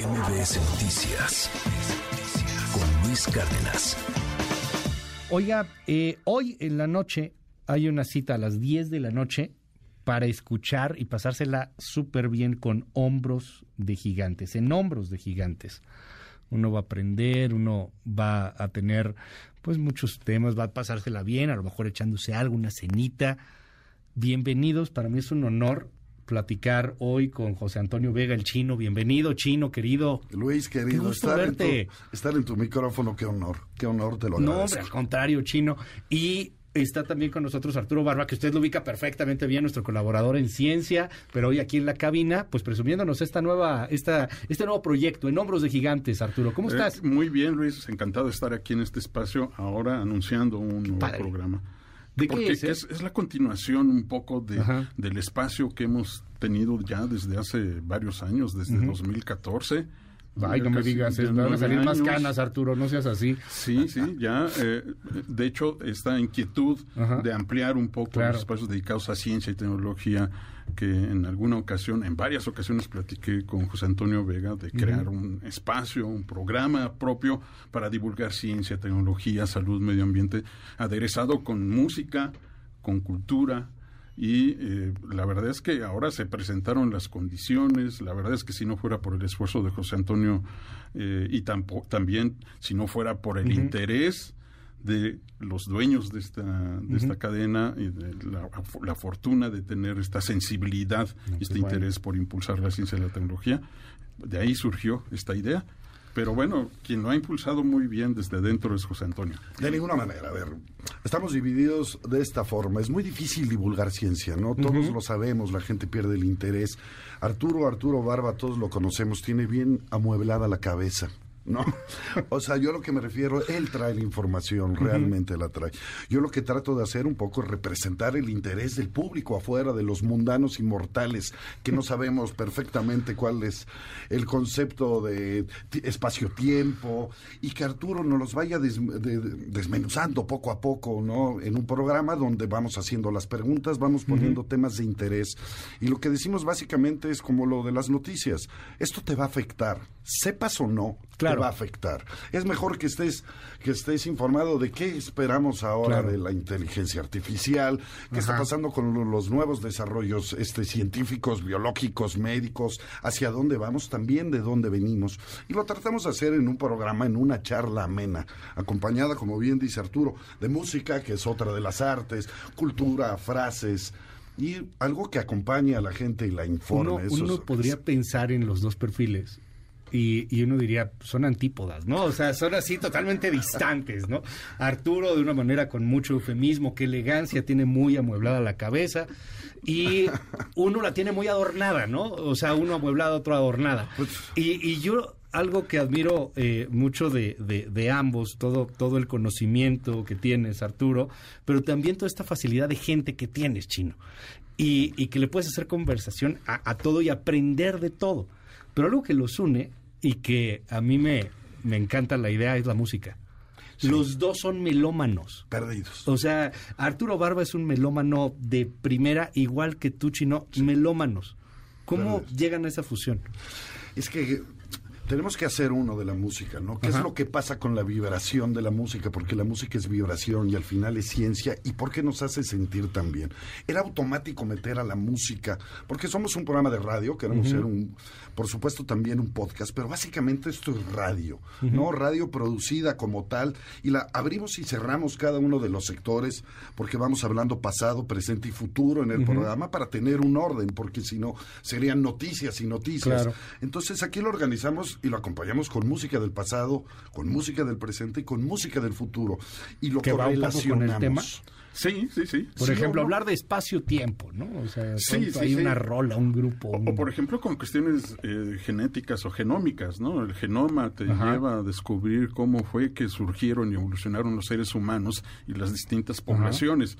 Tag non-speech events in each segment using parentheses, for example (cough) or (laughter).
MBS Noticias con Luis Cárdenas. Oiga, eh, hoy en la noche hay una cita a las 10 de la noche para escuchar y pasársela súper bien con hombros de gigantes, en hombros de gigantes. Uno va a aprender, uno va a tener pues muchos temas, va a pasársela bien, a lo mejor echándose algo, una cenita. Bienvenidos, para mí es un honor platicar hoy con José Antonio Vega, el chino. Bienvenido, chino, querido. Luis, querido, estar, En tu, estar en tu micrófono, qué honor, qué honor te lo agradezco. No, al contrario, chino. Y Está también con nosotros Arturo Barba, que usted lo ubica perfectamente bien, nuestro colaborador en ciencia, pero hoy aquí en la cabina, pues presumiéndonos esta nueva, esta, este nuevo proyecto en hombros de gigantes, Arturo. ¿Cómo eh, estás? muy bien, Luis, encantado de estar aquí en este espacio, ahora anunciando un nuevo programa. Porque es, es, la continuación un poco de, del espacio que hemos tenido ya desde hace varios años, desde 2014. Ay, no me digas, van a salir más canas, Arturo, no seas así. Sí, sí, ya. Eh, de hecho, esta inquietud de ampliar un poco los espacios dedicados a ciencia y tecnología, que en alguna ocasión, en varias ocasiones platiqué con José Antonio Vega de crear un espacio, un programa propio para divulgar ciencia, tecnología, salud, medio ambiente, aderezado con música, con cultura, y eh, la verdad es que ahora se presentaron las condiciones, la verdad es que si no fuera por el esfuerzo de José Antonio eh, y también si no fuera por el interés de los dueños de esta, de esta cadena y de la, fortuna de tener esta sensibilidad, y este interés por impulsar la ciencia y la tecnología, de ahí surgió esta idea pero bueno, quien lo ha impulsado muy bien desde dentro es José Antonio. De ninguna manera, a ver, estamos divididos de esta forma. Es muy difícil divulgar ciencia, ¿no? Todos lo sabemos, la gente pierde el interés. Arturo, Arturo Barba, todos lo conocemos, tiene bien amueblada la cabeza. ¿No? O sea, yo lo que me refiero, él trae la información, realmente la trae. Yo lo que trato de hacer un poco es representar el interés del público afuera, de los mundanos inmortales, que no sabemos perfectamente cuál es el concepto de espacio-tiempo, y que Arturo nos los vaya desmenuzando poco a poco, ¿no? En un programa donde vamos haciendo las preguntas, vamos poniendo temas de interés. Y lo que decimos básicamente es como lo de las noticias. Esto te va a afectar, sepas o no, va a afectar. Es mejor que estés, que estés informado de qué esperamos ahora de la inteligencia artificial, qué está pasando con los nuevos desarrollos este, científicos, biológicos, médicos, hacia dónde vamos, también de dónde venimos. Y lo tratamos de hacer en un programa, en una charla amena, acompañada, como bien dice Arturo, de música, que es otra de las artes, cultura, frases y algo que acompañe a la gente y la informe. uno podría pensar en los dos perfiles y, uno diría, son antípodas, ¿no? O sea, son así totalmente distantes, ¿no? Arturo de una manera con mucho eufemismo, qué elegancia, tiene muy amueblada la cabeza y uno la tiene muy adornada, ¿no? O sea, uno amueblado, otro adornada. Pues y, yo algo que admiro eh, mucho de, de, ambos, todo, todo el conocimiento que tienes, Arturo, pero también toda esta facilidad de gente que tienes, Chino, y, y que le puedes hacer conversación a, a todo y aprender de todo. Pero algo que los une y que a mí me, me encanta la idea es la música. Los dos son melómanos. Perdidos. O sea, Arturo Barba es un melómano de primera, igual que tú, Chino, melómanos. ¿Cómo llegan a esa fusión? Es que tenemos que hacer uno de la música, ¿no? ¿Qué es lo que pasa con la vibración de la música? Porque la música es vibración y al final es ciencia. ¿Y por qué nos hace sentir tan bien? Era automático meter a la música, porque somos un programa de radio, queremos ser un, por supuesto también un podcast, pero básicamente esto es radio, ¿no? Radio producida como tal y la abrimos y cerramos cada uno de los sectores porque vamos hablando pasado, presente y futuro en el programa para tener un orden, porque si no serían noticias y noticias. Entonces aquí lo organizamos y lo acompañamos con música del pasado, con música del presente y con música del futuro. Y lo que con el tema. Sí, sí, sí. Por ejemplo, hablar de espacio-tiempo, ¿no? O sea, hay una rola, un grupo. O, por ejemplo, con cuestiones eh, genéticas o genómicas, ¿no? El genoma te lleva a descubrir cómo fue que surgieron y evolucionaron los seres humanos y las distintas poblaciones.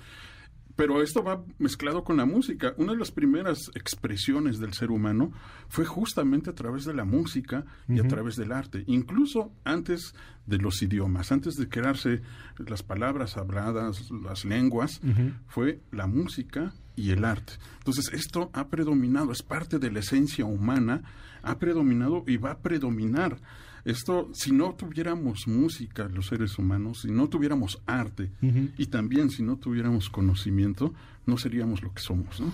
Pero esto va mezclado con la música. Una de las primeras expresiones del ser humano fue justamente a través de la música y a través del arte, incluso antes de los idiomas, antes de crearse las palabras habladas, las lenguas, fue la música y el arte. Entonces, esto ha predominado, es parte de la esencia humana, ha predominado y va a predominar. Esto, si no tuviéramos música, los seres humanos, si no tuviéramos arte y también si no tuviéramos conocimiento, no seríamos lo que somos. ¿no?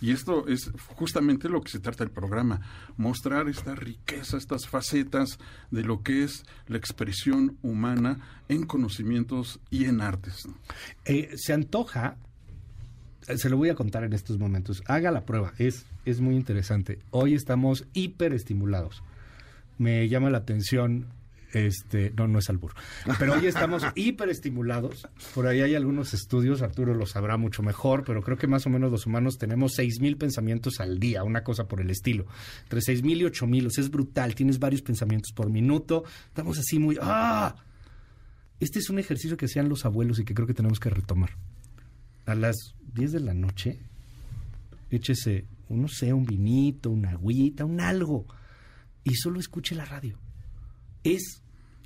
Y esto es justamente lo que se trata el programa, mostrar esta riqueza, estas facetas de lo que es la expresión humana en conocimientos y en artes. Eh, se antoja, eh, se lo voy a contar en estos momentos, haga la prueba, es, es muy interesante. Hoy estamos hiperestimulados. Me llama la atención este, no, no es albur. Pero hoy estamos (laughs) hiperestimulados. Por ahí hay algunos estudios, Arturo lo sabrá mucho mejor, pero creo que más o menos los humanos tenemos seis mil pensamientos al día, una cosa por el estilo. Entre seis mil y ocho mil, o sea, es brutal. Tienes varios pensamientos por minuto. Estamos así muy... ¡Ah! Este es un ejercicio que hacían los abuelos y que creo que tenemos que retomar. A las 10 de la noche, échese, no sé, un vinito, una agüita, un algo, y solo escuche la radio es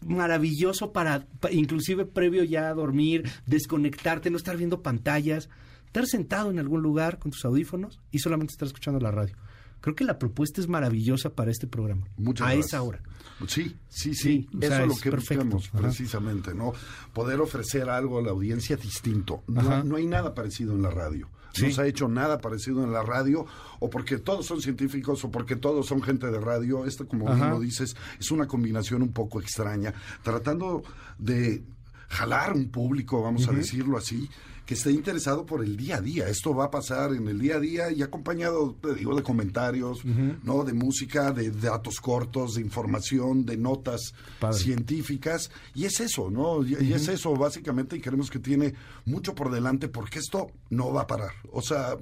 maravilloso para, inclusive previo ya a dormir, desconectarte, no estar viendo pantallas, estar sentado en algún lugar con tus audífonos y solamente estar escuchando la radio. Creo que la propuesta es maravillosa para este programa. Muchas a esa hora. Sí, sí, sí. Eso es lo que buscamos precisamente, ¿no? Poder ofrecer algo a la audiencia distinto. No, no hay nada parecido en la radio. No se ha hecho nada parecido en la radio, o porque todos son científicos, o porque todos son gente de radio. Esto, como bien lo dices, es una combinación un poco extraña, tratando de jalar un público, vamos a decirlo así, que esté interesado por el día a día. Esto va a pasar en el día a día y acompañado, te digo, de comentarios, ¿no? De música, de datos cortos, de información, de notas científicas. Y es eso, ¿no? Y, es eso, básicamente, y creemos que tiene mucho por delante porque esto no va a parar. O sea,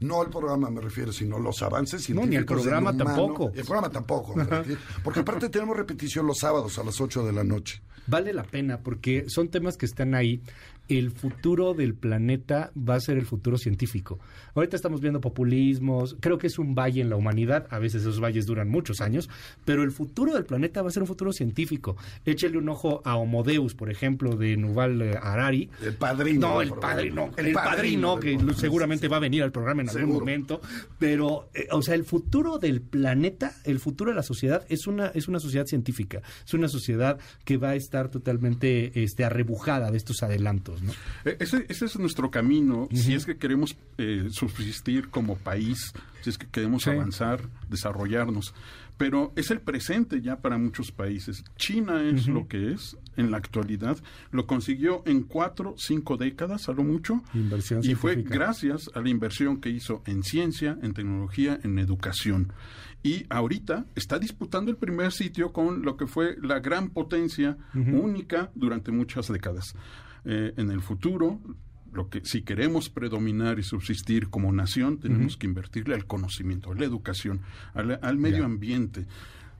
no el programa me refiero, sino los avances científicos. No, ni el programa tampoco. El programa tampoco. Porque aparte tenemos repetición los sábados a las 8 de la noche. Vale la pena porque son temas que están ahí el futuro del planeta va a ser el futuro científico. Ahorita estamos viendo populismos, creo que es un valle en la humanidad, a veces esos valles duran muchos años, pero el futuro del planeta va a ser un futuro científico. Échele un ojo a Homodeus, por ejemplo, de Nuval eh, Harari. El padrino. No, el padrino, el, padrino, que seguramente va a venir al programa en algún momento, pero, eh, o sea, el futuro del planeta, el futuro de la sociedad es una, es una sociedad científica, es una sociedad que va a estar totalmente este, arrebujada de estos adelantos. Eh, ese, es nuestro camino, si es que queremos eh, subsistir como país, si es que queremos avanzar, desarrollarnos. Pero es el presente ya para muchos países. China es lo que es en la actualidad. Lo consiguió en cuatro, cinco décadas, a lo mucho. y fue gracias a la inversión que hizo en ciencia, en tecnología, en educación y ahorita está disputando el primer sitio con lo que fue la gran potencia única durante muchas décadas. Eh, en el futuro, lo que si queremos predominar y subsistir como nación, tenemos que invertirle al conocimiento, a la educación, al, medio ambiente.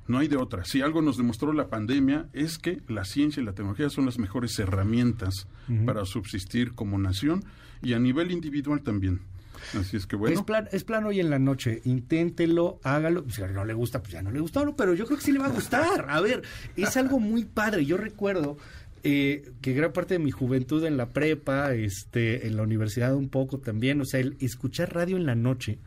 No hay de otra. Si algo nos demostró la pandemia es que la ciencia y la tecnología son las mejores herramientas para subsistir como nación y a nivel individual también. Así es que bueno. Es plan, es plan hoy en la noche. Inténtelo, hágalo. Si no le gusta, pues ya no le gusta, pero yo creo que sí le va a gustar. A ver, es algo muy padre. Yo recuerdo eh, que gran parte de mi juventud en la prepa, este, en la universidad un poco también, o sea, el escuchar radio en la noche.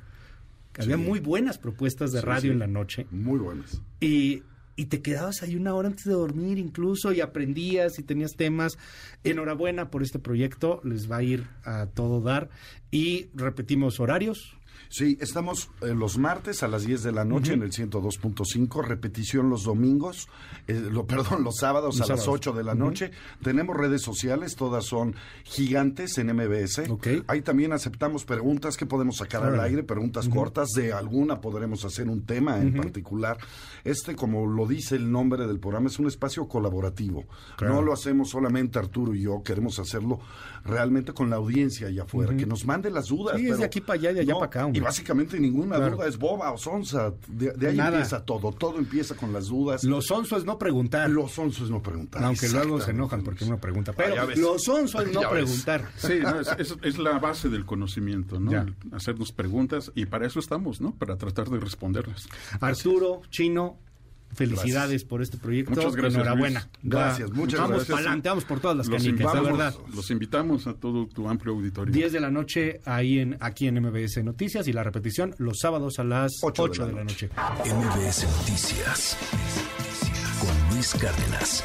Había muy buenas propuestas de radio en la noche. Muy buenas. Y, y te quedabas ahí una hora antes de dormir incluso y aprendías y tenías temas. Enhorabuena por este proyecto, les va a ir a todo dar. Y repetimos horarios. Sí, estamos eh, los martes a las 10 de la noche en el 102.5, repetición los domingos, eh, lo, (laughs) perdón, los sábados a las 8 de la noche. Tenemos redes sociales, todas son gigantes en MBS. Ahí también aceptamos preguntas que podemos sacar al aire, preguntas cortas, de alguna podremos hacer un tema en particular. Este, como lo dice el nombre del programa, es un espacio colaborativo. No lo hacemos solamente Arturo y yo, queremos hacerlo realmente con la audiencia allá afuera, que nos mande las dudas. Sí, es de aquí para allá y de allá para acá básicamente ninguna duda es boba o sonsa. De, ahí empieza todo. Todo empieza con las dudas. Lo sonso es no preguntar. Lo sonso es no preguntar. Aunque luego se enojan porque uno pregunta. Pero lo sonso es (laughs) no preguntar. Sí, es, la base del conocimiento, ¿no? Hacernos preguntas y para eso estamos, ¿no? Para tratar de responderlas. Arturo, Chino, Felicidades por este proyecto. Muchas gracias. Enhorabuena. Gracias, muchas vamos gracias. adelante, vamos por todas las los canicas, verdad. Los invitamos a todo tu amplio auditorio. 10 de la noche ahí en, aquí en MBS Noticias y la repetición los sábados a las 8, de, la noche. MBS Noticias con Luis Cárdenas.